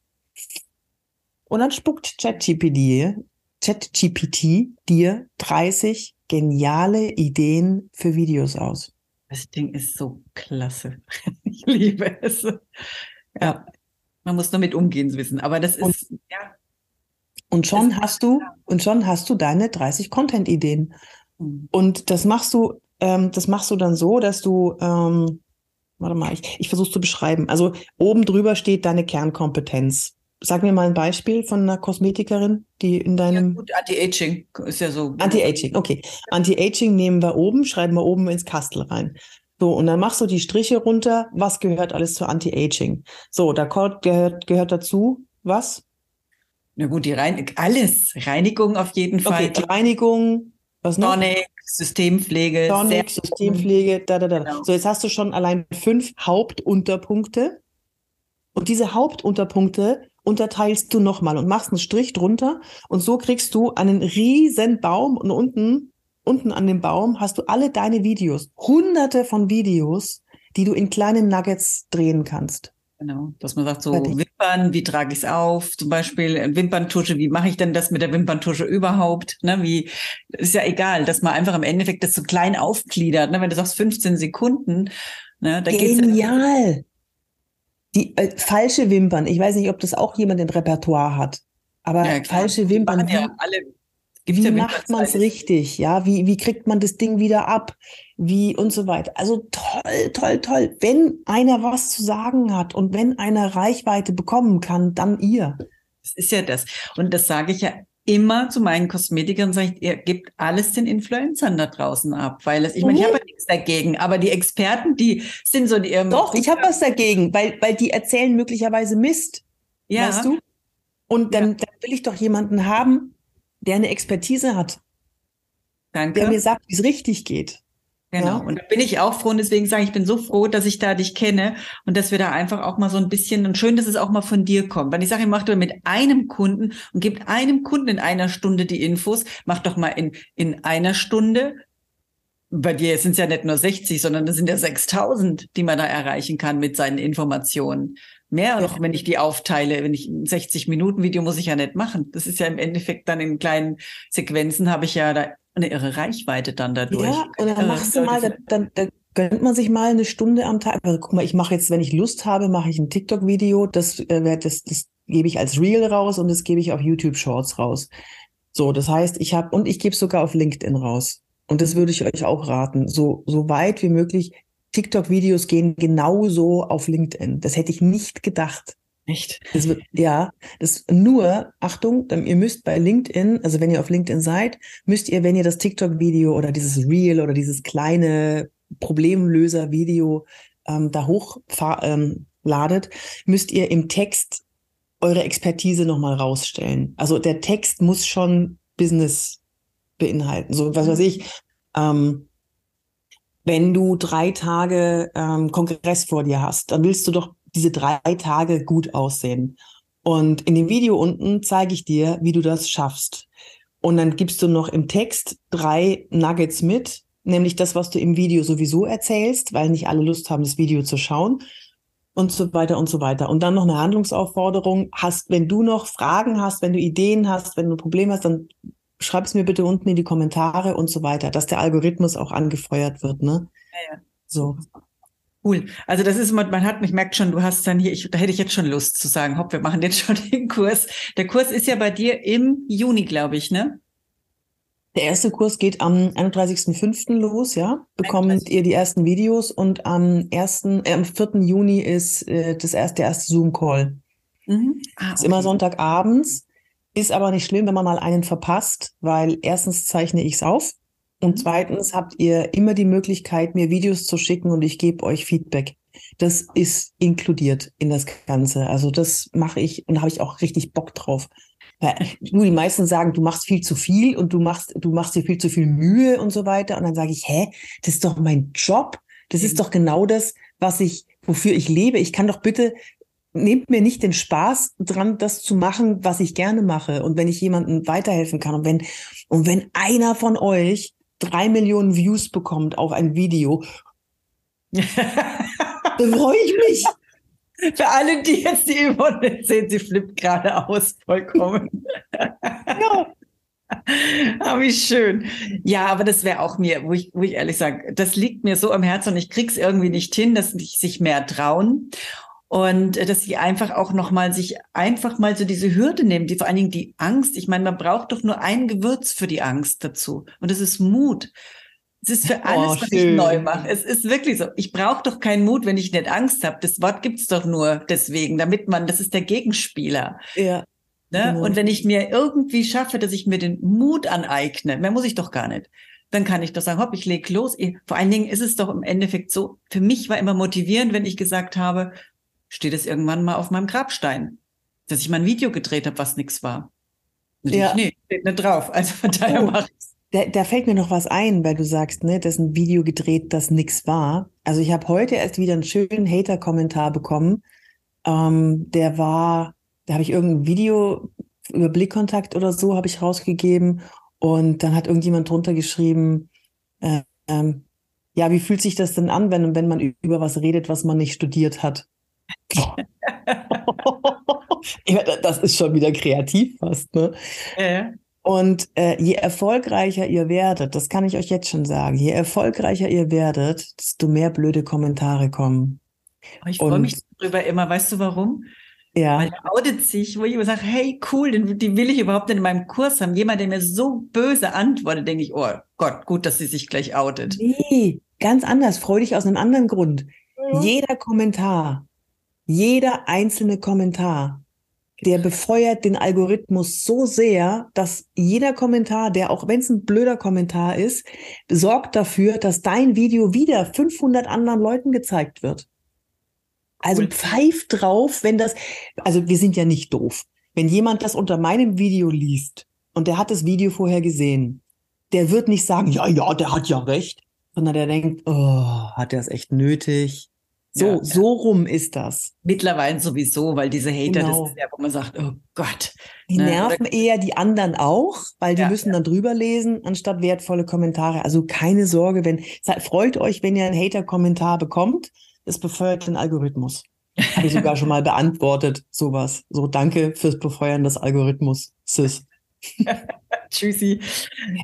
Und dann spuckt ChatGPT, ChatGPT dir 30 geniale Ideen für Videos aus. Das Ding ist so klasse. [LAUGHS] Ich liebe es. Ja, man muss damit umgehen wissen. Aber das ist, und, ja, und schon hast du, und schon hast du deine 30 Content-Ideen. Mhm. Und das machst du, ähm, das machst du dann so, dass du, ähm, warte mal, ich, ich versuche zu beschreiben. Also oben drüber steht deine Kernkompetenz. Sag mir mal ein Beispiel von einer Kosmetikerin, die in deinem. Ja, gut, Anti-Aging ist ja so. Anti-Aging, okay. Anti-Aging nehmen wir oben, schreiben wir oben ins Kastel rein. So, und dann machst du die Striche runter. Was gehört alles zu Anti-Aging? So, da gehört, gehört dazu was? Na gut, die Rein alles. Reinigung auf jeden Fall. Okay, Reinigung, Was noch? Tonic, Systempflege. Sehr- Systempflege, da, da, da. Genau. So, jetzt hast du schon allein fünf Hauptunterpunkte. Und diese Hauptunterpunkte unterteilst du nochmal und machst einen Strich drunter. Und so kriegst du einen riesen Baum und unten, unten an dem Baum hast du alle deine Videos. Hunderte von Videos, die du in kleinen Nuggets drehen kannst. Genau, dass man sagt, so. Wimpern, wie trage ich es auf? Zum Beispiel äh, Wimperntusche, wie mache ich denn das mit der Wimperntusche überhaupt? Ne, wie ist ja egal, dass man einfach im Endeffekt das so klein aufgliedert. Ne? Wenn du sagst 15 Sekunden, ne, da geht's Genial! Die äh, falsche Wimpern. Ich weiß nicht, ob das auch jemand im Repertoire hat. Aber Ja, falsche Wimpern, ja alle. Wie macht man es richtig? Ja, wie, wie kriegt man das Ding wieder ab? Wie und so weiter. Also toll, toll, toll. Wenn einer was zu sagen hat und wenn einer Reichweite bekommen kann, dann ihr. Das ist ja das. Und das sage ich ja immer zu meinen Kosmetikern, sage ich, ihr gebt alles den Influencern da draußen ab. Weil es, ich meine, ich Mhm. habe ja nichts dagegen, aber die Experten, die sind so ihrem Doch, ich habe was dagegen, weil, weil die erzählen möglicherweise Mist. ja, Weißt du? Und dann, dann will ich doch jemanden haben, der eine Expertise hat, danke. der mir sagt, wie es richtig geht. Genau. Ja. Und da bin ich auch froh und deswegen sage ich, ich bin so froh, dass ich da dich kenne und dass wir da einfach auch mal so ein bisschen und schön, dass es auch mal von dir kommt. Weil ich sage, mach doch mit einem Kunden und gib einem Kunden in einer Stunde die Infos, mach doch mal in, in einer Stunde. Bei dir sind es ja nicht nur 60, sondern das sind ja 6000, die man da erreichen kann mit seinen Informationen. Mehr noch, wenn ich die aufteile. Wenn ich ein 60 Minuten Video muss ich ja nicht machen. Das ist ja im Endeffekt dann in kleinen Sequenzen habe ich ja da eine irre Reichweite dann dadurch. Ja, und dann Irre machst du mal, dann, dann, gönnt man sich mal eine Stunde am Tag. Also guck mal, ich mache jetzt, wenn ich Lust habe, mache ich ein TikTok-Video. Das, äh, das, das gebe ich als Reel raus und das gebe ich auf YouTube Shorts raus. So, das heißt, ich habe und ich gebe sogar auf LinkedIn raus. Und das würde ich euch auch raten, so so weit wie möglich. TikTok-Videos gehen genauso auf LinkedIn. Das hätte ich nicht gedacht. Echt? Das wird, ja, das nur, Achtung, dann, ihr müsst bei LinkedIn, also wenn ihr auf LinkedIn seid, müsst ihr, wenn ihr das TikTok-Video oder dieses Reel oder dieses kleine Problemlöser-Video ähm, da hoch ähm, müsst ihr im Text eure Expertise nochmal rausstellen. Also der Text muss schon Business beinhalten. So, was weiß ich, ähm, wenn du drei Tage ähm, Kongress vor dir hast, dann willst du doch diese drei Tage gut aussehen. Und in dem Video unten zeige ich dir, wie du das schaffst. Und dann gibst du noch im Text drei Nuggets mit, nämlich das, was du im Video sowieso erzählst, weil nicht alle Lust haben, das Video zu schauen und so weiter und so weiter. Und dann noch eine Handlungsaufforderung. Hast, wenn du noch Fragen hast, wenn du Ideen hast, wenn du ein Problem hast, dann schreib es mir bitte unten in die Kommentare und so weiter, dass der Algorithmus auch angefeuert wird, ne? Ja, ja. So. Cool. Also das ist, man, man hat, ich merkt schon, du hast dann hier, ich, da hätte ich jetzt schon Lust zu sagen, hopp, wir machen jetzt schon [LAUGHS] den Kurs. Der Kurs ist ja bei dir im Juni, glaube ich, ne? Der erste Kurs geht am 31.05. los, ja. Bekommt ihr die ersten Videos und am ersten, äh, am 4. Juni ist äh, das erste, der erste Zoom-Call. Mhm. Ah, Ist immer okay. Sonntagabends, ist aber nicht schlimm, wenn man mal einen verpasst, weil erstens zeichne ich es auf und Mhm. zweitens habt ihr immer die Möglichkeit, mir Videos zu schicken und ich gebe euch Feedback. Das ist inkludiert in das Ganze. Also das mache ich und habe ich auch richtig Bock drauf. Weil, du, die meisten sagen, du machst viel zu viel und du machst, du machst dir viel zu viel Mühe und so weiter. Und dann sage ich, hä, das ist doch mein Job. Das ist doch genau das, was ich, wofür ich lebe. Ich kann doch bitte nehmt mir nicht den Spaß dran, das zu machen, was ich gerne mache. Und wenn ich jemandem weiterhelfen kann und wenn, und wenn einer von euch drei Millionen Views bekommt auf ein Video, [LAUGHS] dann freue ich mich. Für alle, die jetzt die Yvonne sehen, sie flippt gerade aus, vollkommen. Ja. [LAUGHS] Ah, wie schön. Ja, aber das wäre auch mir, wo ich, wo ich ehrlich sage, das liegt mir so am Herzen und ich krieg's irgendwie nicht hin, dass sich mehr trauen. Und äh, dass sie einfach auch nochmal sich einfach mal so diese Hürde nehmen, die vor allen Dingen die Angst. Ich meine, man braucht doch nur ein Gewürz für die Angst dazu. Und das ist Mut. Es ist für alles, Oh, was ich neu mache. Es ist wirklich so. Ich brauche doch keinen Mut, wenn ich nicht Angst habe. Das Wort gibt's doch nur deswegen, damit man, das ist der Gegenspieler. Ja. Ne? Genau. Und wenn ich mir irgendwie schaffe, dass ich mir den Mut aneigne, mehr muss ich doch gar nicht, dann kann ich doch sagen, hopp, ich leg los. Vor allen Dingen ist es doch im Endeffekt so, für mich war immer motivierend, wenn ich gesagt habe, steht es irgendwann mal auf meinem Grabstein, dass ich mal ein Video gedreht habe, was nix war. Und Ja. ich, nee, steht nicht drauf. Also von daher Oh. mache ich's. Da, da fällt mir noch was ein, weil du sagst, ne, das ist ein Video gedreht, das nix war. Also ich habe heute erst wieder einen schönen Hater-Kommentar bekommen. Ähm, der war, da habe ich irgendein Video über Blickkontakt oder so habe ich rausgegeben und dann hat irgendjemand drunter geschrieben, äh, ähm, ja, wie fühlt sich das denn an, wenn, wenn man über was redet, was man nicht studiert hat? [LAUGHS] das ist schon wieder kreativ fast, ne? Ja. Und äh, je erfolgreicher ihr werdet, das kann ich euch jetzt schon sagen, je erfolgreicher ihr werdet, desto mehr blöde Kommentare kommen. Ich freue mich darüber immer. Weißt du warum? Ja. Weil er outet sich, wo ich immer sage, hey, cool, den, die will ich überhaupt nicht in meinem Kurs haben. Jemand, der mir so böse antwortet, denke ich, oh Gott, gut, dass sie sich gleich outet. Nee, ganz anders. Freu dich aus einem anderen Grund. Ja. Jeder Kommentar, jeder einzelne Kommentar der befeuert den Algorithmus so sehr, dass jeder Kommentar, der auch wenn es ein blöder Kommentar ist, sorgt dafür, dass dein Video wieder 500 anderen Leuten gezeigt wird. Also pfeift drauf, wenn das, also wir sind ja nicht doof. Wenn jemand das unter meinem Video liest und der hat das Video vorher gesehen, der wird nicht sagen, ja, ja, der hat ja recht, sondern der denkt, oh, hat er es echt nötig? So, ja, so rum ist das. Mittlerweile sowieso, weil diese Hater, genau. das ist ja, wo man sagt, oh Gott. Die ne? nerven Oder, eher die anderen auch, weil die ja, müssen dann drüber lesen, anstatt wertvolle Kommentare. Also keine Sorge, wenn, freut euch, wenn ihr einen Hater-Kommentar bekommt. Das befeuert den Algorithmus. Habe ich sogar schon mal beantwortet, sowas. So, danke fürs Befeuern des Algorithmus, Sis. [LAUGHS] Tschüssi.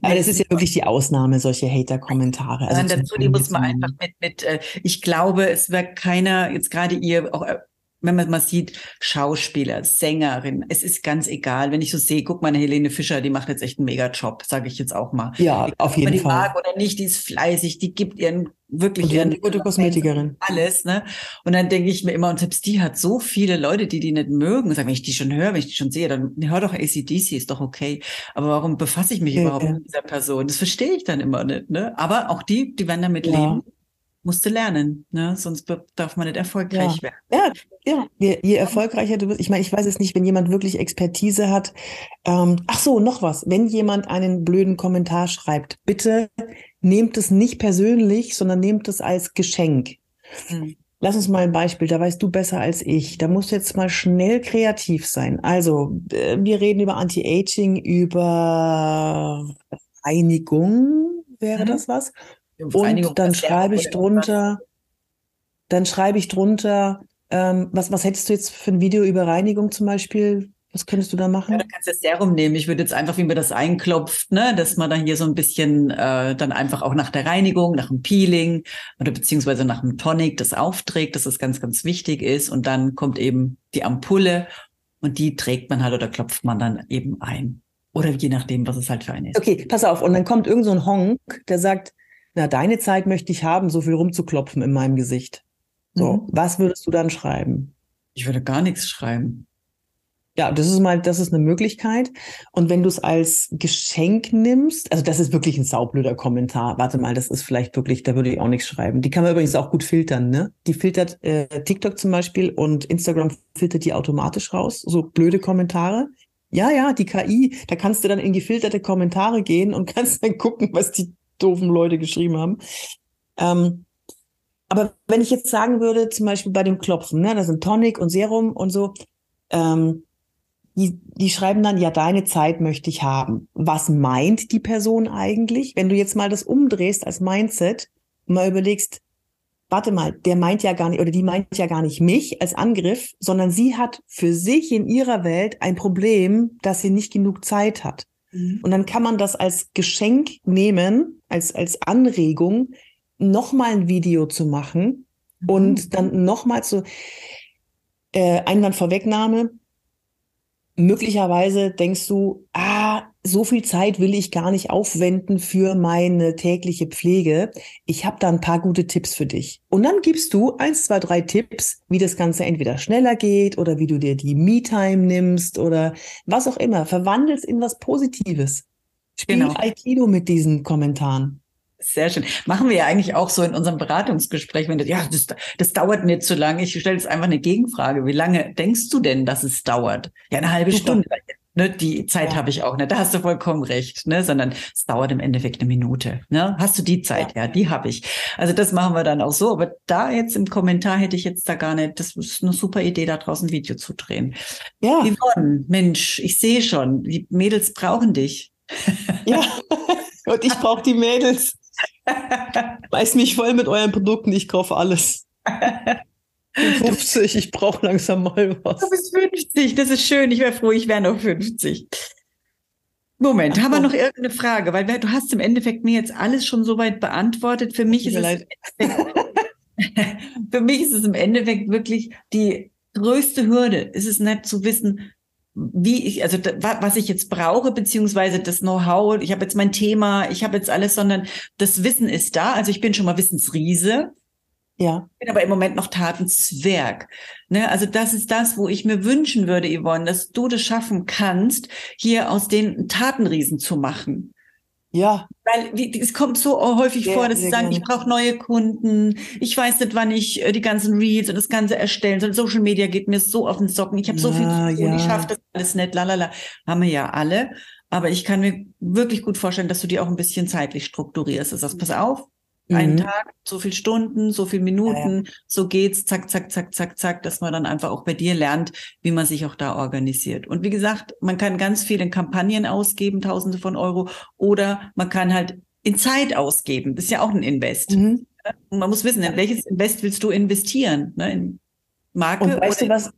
Aber das ist ja wirklich die Ausnahme, solche Hater-Kommentare. Also dazu, die muss man einfach mit, mit äh, ich glaube, es wird keiner, jetzt gerade ihr, auch äh, wenn man mal sieht, Schauspieler, Sängerin, es ist ganz egal. Wenn ich so sehe, guck mal, eine Helene Fischer, die macht jetzt echt einen Mega-Job, sage ich jetzt auch mal. Ja, auf jeden die Fall. mag oder nicht, die ist fleißig, die gibt ihren wirklich ihren, eine gute Kosmetikerin. Alles, ne? Und dann denke ich mir immer, und selbst die hat so viele Leute, die die nicht mögen. Sagen, wenn ich die schon höre, wenn ich die schon sehe, dann hör doch ACDC, ist doch okay. Aber warum befasse ich mich ja, überhaupt ja. mit dieser Person? Das verstehe ich dann immer nicht, ne? Aber auch die, die werden damit ja. leben musste lernen, ne? sonst darf man nicht erfolgreich ja. werden. Ja, ja. Je, je, erfolgreicher du bist, ich meine, ich weiß es nicht, wenn jemand wirklich Expertise hat. Ähm, ach so, noch was. Wenn jemand einen blöden Kommentar schreibt, bitte nehmt es nicht persönlich, sondern nehmt es als Geschenk. Hm. Lass uns mal ein Beispiel, da weißt du besser als ich. Da musst du jetzt mal schnell kreativ sein. Also, äh, wir reden über Anti-Aging, über Reinigung, wäre mhm. das was? Und dann schreibe ich drunter, dann schreibe ich drunter, ähm, was, was hättest du jetzt für ein Video über Reinigung zum Beispiel? Was könntest du da machen? Ja, du kannst das Serum nehmen. Ich würde jetzt einfach, wie man das einklopft, ne, dass man dann hier so ein bisschen äh, dann einfach auch nach der Reinigung, nach dem Peeling oder beziehungsweise nach dem Tonic das aufträgt, dass das ganz, ganz wichtig ist. Und dann kommt eben die Ampulle und die trägt man halt oder klopft man dann eben ein. Oder je nachdem, was es halt für eine ist. Okay, pass auf. Und dann kommt irgend so ein Honk, der sagt, na, deine Zeit möchte ich haben, so viel rumzuklopfen in meinem Gesicht. So, mhm. was würdest du dann schreiben? Ich würde gar nichts schreiben. Ja, das ist mal, das ist eine Möglichkeit. Und wenn du es als Geschenk nimmst, also das ist wirklich ein saublöder Kommentar. Warte mal, das ist vielleicht wirklich, da würde ich auch nichts schreiben. Die kann man übrigens auch gut filtern, ne? Die filtert äh, TikTok zum Beispiel und Instagram filtert die automatisch raus. So blöde Kommentare. Ja, ja, die KI, da kannst du dann in gefilterte Kommentare gehen und [LAUGHS] kannst dann gucken, was die doofen Leute geschrieben haben. Ähm, aber wenn ich jetzt sagen würde, zum Beispiel bei dem Klopfen, ne, da sind Tonic und Serum und so, ähm, die, die schreiben dann, ja, deine Zeit möchte ich haben. Was meint die Person eigentlich? Wenn du jetzt mal das umdrehst als Mindset und mal überlegst, warte mal, der meint ja gar nicht, oder die meint ja gar nicht mich als Angriff, sondern sie hat für sich in ihrer Welt ein Problem, dass sie nicht genug Zeit hat. Mhm. Und dann kann man das als Geschenk nehmen, als, als Anregung, nochmal ein Video zu machen mhm. und dann nochmal zu äh, Einwand Vorwegnahme. Möglicherweise denkst du, ah, so viel Zeit will ich gar nicht aufwenden für meine tägliche Pflege. Ich habe da ein paar gute Tipps für dich. Und dann gibst du eins, zwei, drei Tipps, wie das Ganze entweder schneller geht oder wie du dir die Me-Time nimmst oder was auch immer. Verwandelst in was Positives. Spiel genau. Aikido mit diesen Kommentaren. Sehr schön. Machen wir ja eigentlich auch so in unserem Beratungsgespräch, wenn du, ja, das, das dauert nicht zu lange. Ich stelle jetzt einfach eine Gegenfrage. Wie lange denkst du denn, dass es dauert? Ja, eine halbe Stunde. Ne, die Zeit habe ich auch nicht. Da hast du vollkommen recht. Ne, sondern es dauert im Endeffekt eine Minute. Ne? Hast du die Zeit? Ja, ja die habe ich. Also das machen wir dann auch so. Aber da jetzt im Kommentar hätte ich jetzt da gar nicht. Das ist eine super Idee, da draußen ein Video zu drehen. Ja. Yvonne, Mensch, ich sehe schon, die Mädels brauchen dich. Ja. [LAUGHS] Und ich brauche die Mädels. [LAUGHS] Weiß mich voll mit euren Produkten. Ich kaufe alles. [LAUGHS] 50, ich brauche langsam mal was. Du bist 50, das ist schön. Ich wäre froh, ich wäre noch 50. Moment, Ach, haben wir noch irgendeine Frage? Weil du hast im Endeffekt mir jetzt alles schon soweit beantwortet. Für mich, ist es, [LAUGHS] für mich ist es im Endeffekt wirklich die größte Hürde. Ist es nicht zu wissen, wie ich, also was ich jetzt brauche, beziehungsweise das Know-how, ich habe jetzt mein Thema, ich habe jetzt alles, sondern das Wissen ist da. Also ich bin schon mal Wissensriese. Ja. Ich bin aber im Moment noch Tatenzwerg. Ne, also das ist das, wo ich mir wünschen würde, Yvonne, dass du das schaffen kannst, hier aus den Tatenriesen zu machen. Ja. Weil wie, es kommt so häufig sehr, vor, dass sie sagen, gerne. ich brauche neue Kunden, ich weiß nicht, wann ich äh, die ganzen Reels und das Ganze erstellen soll. Social Media geht mir so auf den Socken, ich habe ja, so viel zu tun, ja. ich schaffe das alles nicht, lalala. Haben wir ja alle. Aber ich kann mir wirklich gut vorstellen, dass du die auch ein bisschen zeitlich strukturierst. Das heißt, pass auf, einen mhm. Tag, so viel Stunden, so viel Minuten, ja, ja. so geht's, zack, zack, zack, zack, zack, dass man dann einfach auch bei dir lernt, wie man sich auch da organisiert. Und wie gesagt, man kann ganz viel in Kampagnen ausgeben, Tausende von Euro, oder man kann halt in Zeit ausgeben. Das ist ja auch ein Invest. Mhm. Man muss wissen, in welches Invest willst du investieren? Ne? In Marke Und weißt du was?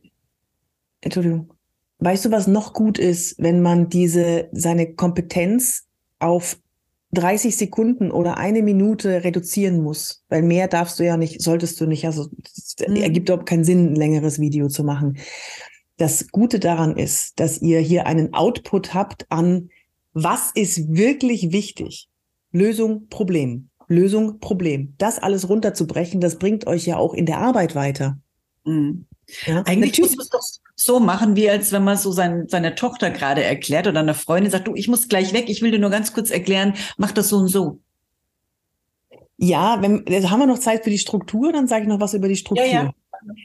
Entschuldigung. Weißt du, was noch gut ist, wenn man diese seine Kompetenz auf 30 Sekunden oder eine Minute reduzieren muss, weil mehr darfst du ja nicht, solltest du nicht, also es mhm. ergibt überhaupt keinen Sinn, ein längeres Video zu machen. Das Gute daran ist, dass ihr hier einen Output habt an, was ist wirklich wichtig? Lösung, Problem. Lösung, Problem. Das alles runterzubrechen, das bringt euch ja auch in der Arbeit weiter. Mhm. Ja, Eigentlich muss man es doch so machen, wie als wenn man so sein, seine Tochter gerade erklärt oder eine Freundin sagt, du, ich muss gleich weg, ich will dir nur ganz kurz erklären, mach das so und so. Ja, wenn, also haben wir noch Zeit für die Struktur, dann sage ich noch was über die Struktur. Ja, ja.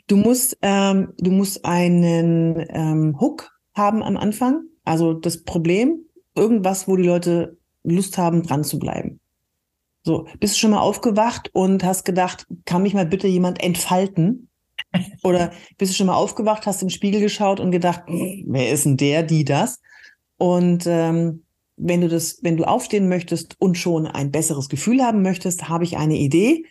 Du musst, ähm, du musst einen ähm, Hook haben am Anfang. Also das Problem, irgendwas, wo die Leute Lust haben, dran zu bleiben. So, bist du schon mal aufgewacht und hast gedacht, kann mich mal bitte jemand entfalten? Oder bist du schon mal aufgewacht, hast im Spiegel geschaut und gedacht, wer ist denn der, die, das? Und ähm, wenn du das, wenn du aufstehen möchtest und schon ein besseres Gefühl haben möchtest, habe ich eine Idee.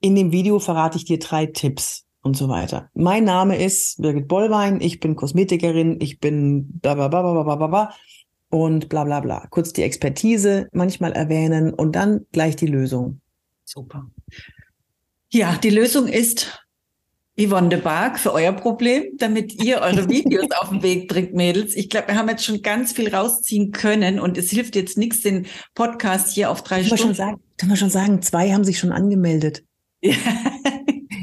In dem Video verrate ich dir drei Tipps und so weiter. Mein Name ist Birgit Bollwein, ich bin Kosmetikerin, ich bin bla bla bla bla bla bla bla und bla bla bla. Kurz die Expertise manchmal erwähnen und dann gleich die Lösung. Super. Ja, die Lösung ist Yvonne de Barg für euer Problem, damit ihr eure [LAUGHS] Videos auf den Weg bringt, Mädels. Ich glaube, wir haben jetzt schon ganz viel rausziehen können und es hilft jetzt nichts, den Podcast hier auf drei Stunden. Schon sagen, kann man schon sagen, zwei haben sich schon angemeldet. [LAUGHS] Ja.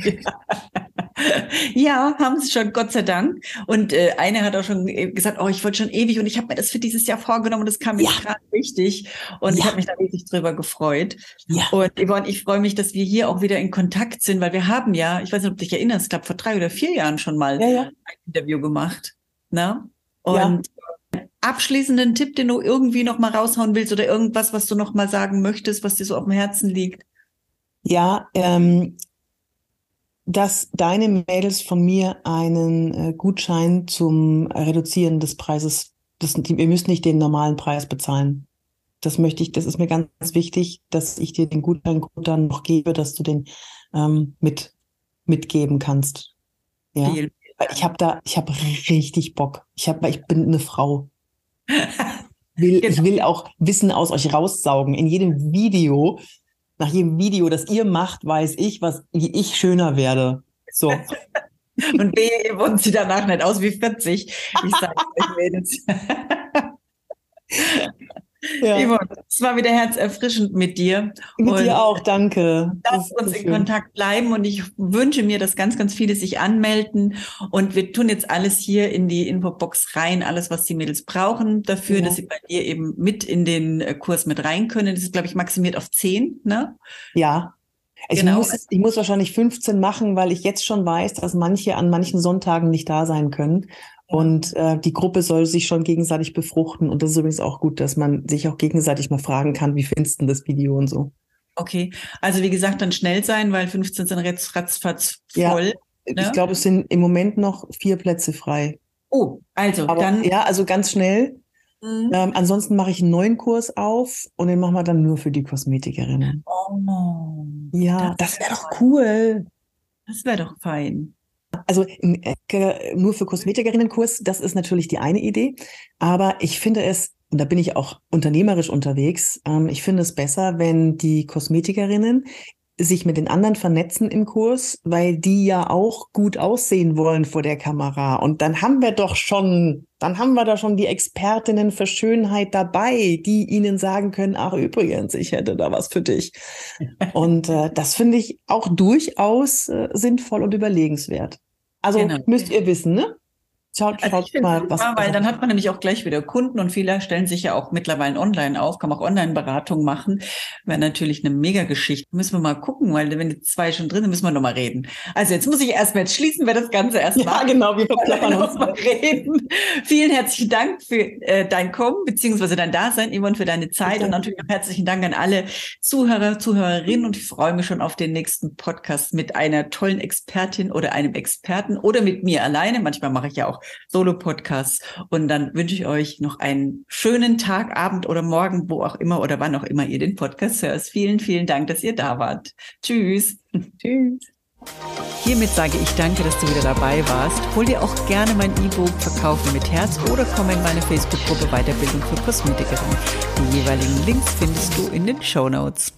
ja. [LAUGHS] [LAUGHS] ja, haben sie schon, Gott sei Dank. Und äh, eine hat auch schon äh, gesagt, oh, ich wollte schon ewig und ich habe mir das für dieses Jahr vorgenommen und das kam mir ja. gerade richtig. Und ja. ich habe mich da richtig drüber gefreut. Ja. Und Yvonne, ich freue mich, dass wir hier auch wieder in Kontakt sind, weil wir haben ja, ich weiß nicht, ob du dich erinnerst, ich glaube vor drei oder vier Jahren schon mal ja, ja. ein Interview gemacht. Na? Ne? Und abschließenden Tipp, den du irgendwie noch mal raushauen willst oder irgendwas, was du noch mal sagen möchtest, was dir so auf dem Herzen liegt? Ja, ähm, dass deine Mädels von mir einen äh, Gutschein zum Reduzieren des Preises, das, die, ihr müsst nicht den normalen Preis bezahlen. Das möchte ich, das ist mir ganz wichtig, dass ich dir den Gutschein dann noch gebe, dass du den ähm, mit mitgeben kannst. Ja, ich habe da, ich habe richtig Bock. Ich habe, ich bin eine Frau. [LAUGHS] Will, genau. Ich will auch Wissen aus euch raussaugen. In jedem Video nach jedem Video, das ihr macht, weiß ich, was, wie ich schöner werde. So. [LAUGHS] Und wehe, ihr sie danach nicht aus wie 40. Ich sage euch, Mädels. [LAUGHS] Ja. Yvonne, es war wieder herzerfrischend mit dir. Mit und dir auch, danke. Lass uns in schön. Kontakt bleiben und ich wünsche mir, dass ganz, ganz viele sich anmelden und wir tun jetzt alles hier in die Infobox rein, alles, was die Mädels brauchen dafür, ja. dass sie bei dir eben mit in den äh, Kurs mit rein können. Das ist, glaube ich, maximiert auf 10, ne? Ja, ich, genau. muss, ich muss wahrscheinlich 15 machen, weil ich jetzt schon weiß, dass manche an manchen Sonntagen nicht da sein können. Und äh, die Gruppe soll sich schon gegenseitig befruchten. Und das ist übrigens auch gut, dass man sich auch gegenseitig mal fragen kann, wie findest du das Video und so. Okay, also wie gesagt, dann schnell sein, weil 15 sind ratz, ratzfatz voll. Ja, ne? Ich glaube, es sind im Moment noch vier Plätze frei. Oh, also Aber, dann. Ja, also ganz schnell. Mhm. Ähm, ansonsten mache ich einen neuen Kurs auf und den machen wir dann nur für die Kosmetikerinnen. Oh. Ja, das wäre doch cool. Das wäre doch fein. Also äh, nur für Kosmetikerinnenkurs, das ist natürlich die eine Idee. Aber ich finde es, und da bin ich auch unternehmerisch unterwegs, ähm, ich finde es besser, wenn die Kosmetikerinnen sich mit den anderen vernetzen im Kurs, weil die ja auch gut aussehen wollen vor der Kamera. Und dann haben wir doch schon, dann haben wir da schon die Expertinnen für Schönheit dabei, die ihnen sagen können, ach übrigens, ich hätte da was für dich. [LAUGHS] und äh, das finde ich auch durchaus äh, sinnvoll und überlegenswert. Also genau. müsst ihr wissen, ne? Schaut, also schaut mal, was. Ja, weil dann hat man nämlich auch gleich wieder Kunden und viele stellen sich ja auch mittlerweile online auf, kann man auch Online-Beratung machen. Wäre natürlich eine Mega-Geschichte. Müssen wir mal gucken, weil wenn die zwei schon drin sind, müssen wir nochmal reden. Also jetzt muss ich erstmal, jetzt schließen wir das Ganze erstmal. Ja, genau, wir verplappern uns mal reden. Vielen herzlichen Dank für äh, dein Kommen, beziehungsweise dein Dasein, Yvonne, für deine Zeit Bitte. und natürlich auch herzlichen Dank an alle Zuhörer, Zuhörerinnen und ich freue mich schon auf den nächsten Podcast mit einer tollen Expertin oder einem Experten oder mit mir alleine. Manchmal mache ich ja auch Solo-Podcasts. Und dann wünsche ich euch noch einen schönen Tag, Abend oder Morgen, wo auch immer oder wann auch immer ihr den Podcast hört. Vielen, vielen Dank, dass ihr da wart. Tschüss. [LAUGHS] Tschüss. Hiermit sage ich danke, dass du wieder dabei warst. Hol dir auch gerne mein E-Book Verkaufen mit Herz oder komm in meine Facebook-Gruppe Weiterbildung für Kosmetikerinnen. Die jeweiligen Links findest du in den Show Notes.